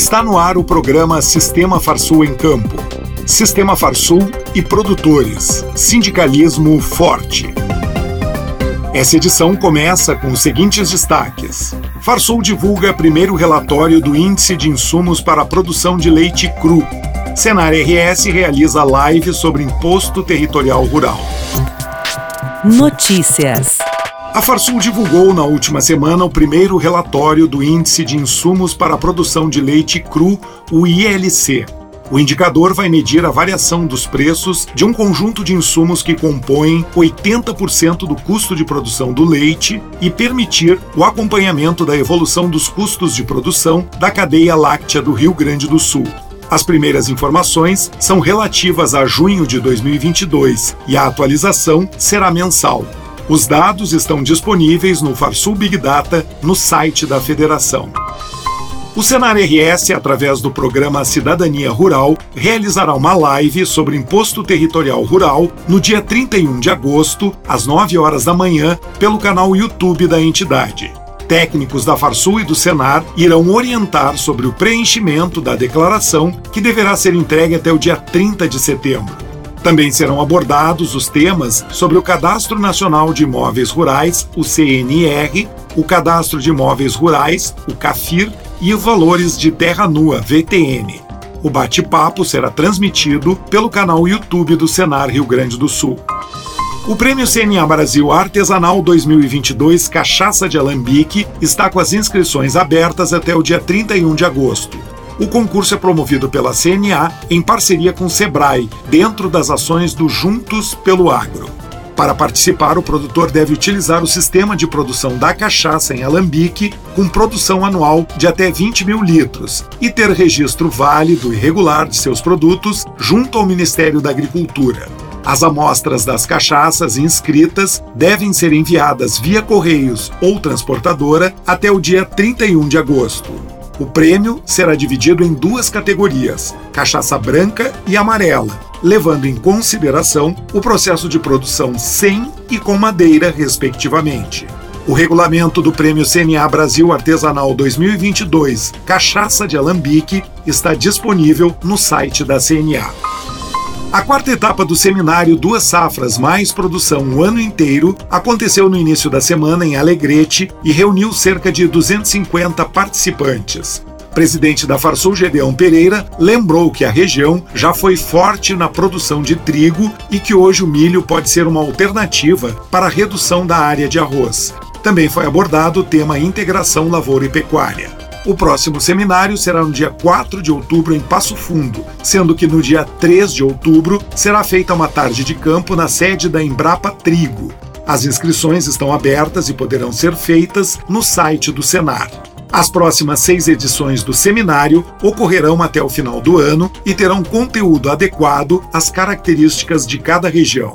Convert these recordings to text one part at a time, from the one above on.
Está no ar o programa Sistema Farsul em Campo. Sistema Farsul e produtores. Sindicalismo forte. Essa edição começa com os seguintes destaques. Farsul divulga primeiro relatório do Índice de Insumos para a Produção de Leite Cru. Senar RS realiza live sobre Imposto Territorial Rural. Notícias. A Farsul divulgou na última semana o primeiro relatório do Índice de Insumos para a Produção de Leite Cru, o ILC. O indicador vai medir a variação dos preços de um conjunto de insumos que compõem 80% do custo de produção do leite e permitir o acompanhamento da evolução dos custos de produção da cadeia láctea do Rio Grande do Sul. As primeiras informações são relativas a junho de 2022 e a atualização será mensal. Os dados estão disponíveis no Farsul Big Data no site da Federação. O Senar RS, através do programa Cidadania Rural, realizará uma live sobre imposto territorial rural no dia 31 de agosto, às 9 horas da manhã, pelo canal YouTube da entidade. Técnicos da Farsul e do Senar irão orientar sobre o preenchimento da declaração, que deverá ser entregue até o dia 30 de setembro. Também serão abordados os temas sobre o Cadastro Nacional de Imóveis Rurais, o CNR, o Cadastro de Imóveis Rurais, o CAFIR, e os valores de terra nua, VTN. O bate-papo será transmitido pelo canal YouTube do Senar Rio Grande do Sul. O Prêmio CNA Brasil Artesanal 2022 Cachaça de Alambique está com as inscrições abertas até o dia 31 de agosto. O concurso é promovido pela CNA em parceria com o Sebrae, dentro das ações do Juntos pelo Agro. Para participar, o produtor deve utilizar o sistema de produção da cachaça em alambique, com produção anual de até 20 mil litros, e ter registro válido e regular de seus produtos junto ao Ministério da Agricultura. As amostras das cachaças inscritas devem ser enviadas via correios ou transportadora até o dia 31 de agosto. O prêmio será dividido em duas categorias: cachaça branca e amarela, levando em consideração o processo de produção sem e com madeira, respectivamente. O regulamento do Prêmio CNA Brasil Artesanal 2022 Cachaça de Alambique está disponível no site da CNA. A quarta etapa do seminário Duas Safras Mais Produção o ano inteiro aconteceu no início da semana em Alegrete e reuniu cerca de 250 participantes. Presidente da Farsul Gedeão Pereira lembrou que a região já foi forte na produção de trigo e que hoje o milho pode ser uma alternativa para a redução da área de arroz. Também foi abordado o tema integração lavoura e pecuária. O próximo seminário será no dia 4 de outubro em Passo Fundo, sendo que no dia 3 de outubro será feita uma tarde de campo na sede da Embrapa Trigo. As inscrições estão abertas e poderão ser feitas no site do Senar. As próximas seis edições do seminário ocorrerão até o final do ano e terão conteúdo adequado às características de cada região.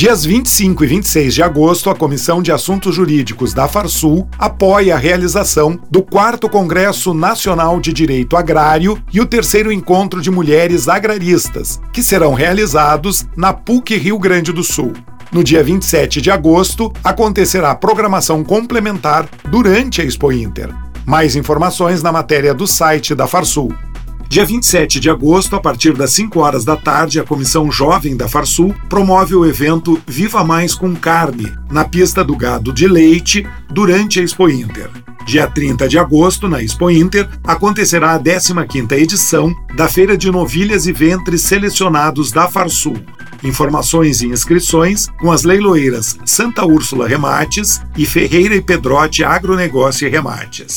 Dias 25 e 26 de agosto, a Comissão de Assuntos Jurídicos da Farsul apoia a realização do 4 Congresso Nacional de Direito Agrário e o terceiro Encontro de Mulheres Agraristas, que serão realizados na PUC Rio Grande do Sul. No dia 27 de agosto, acontecerá programação complementar durante a Expo Inter. Mais informações na matéria do site da Farsul. Dia 27 de agosto, a partir das 5 horas da tarde, a Comissão Jovem da Farsul promove o evento Viva Mais com Carne, na pista do gado de leite, durante a Expo Inter. Dia 30 de agosto, na Expo Inter, acontecerá a 15ª edição da Feira de Novilhas e Ventres Selecionados da Farsul. Informações e inscrições com as leiloeiras Santa Úrsula Remates e Ferreira e Pedrote Agronegócio e Remates.